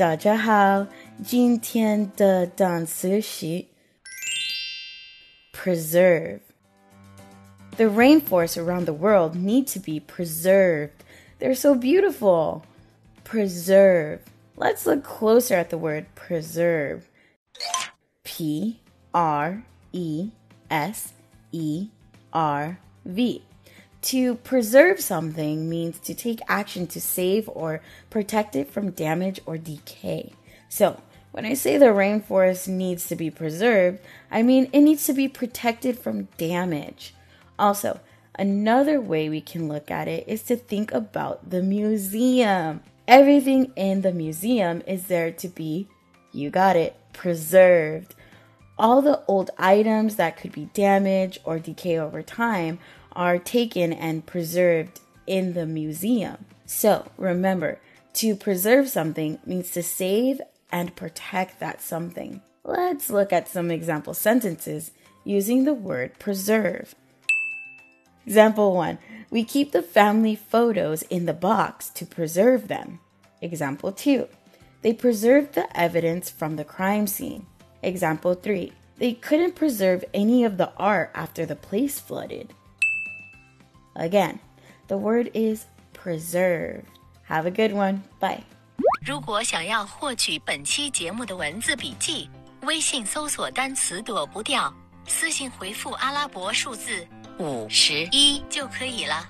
大家好，今天的单词是 preserve. The rainforests around the world need to be preserved. They're so beautiful. Preserve. Let's look closer at the word preserve. P R E S E R V. To preserve something means to take action to save or protect it from damage or decay. So, when I say the rainforest needs to be preserved, I mean it needs to be protected from damage. Also, another way we can look at it is to think about the museum. Everything in the museum is there to be, you got it, preserved. All the old items that could be damaged or decay over time are taken and preserved in the museum. So remember, to preserve something means to save and protect that something. Let's look at some example sentences using the word preserve. Example 1 We keep the family photos in the box to preserve them. Example 2 They preserved the evidence from the crime scene. Example 3 They couldn't preserve any of the art after the place flooded. Again, the word is preserve. Have a good one. Bye. 如果想要获取本期节目的文字笔记，微信搜索单词“躲不掉”，私信回复阿拉伯数字五十一就可以了。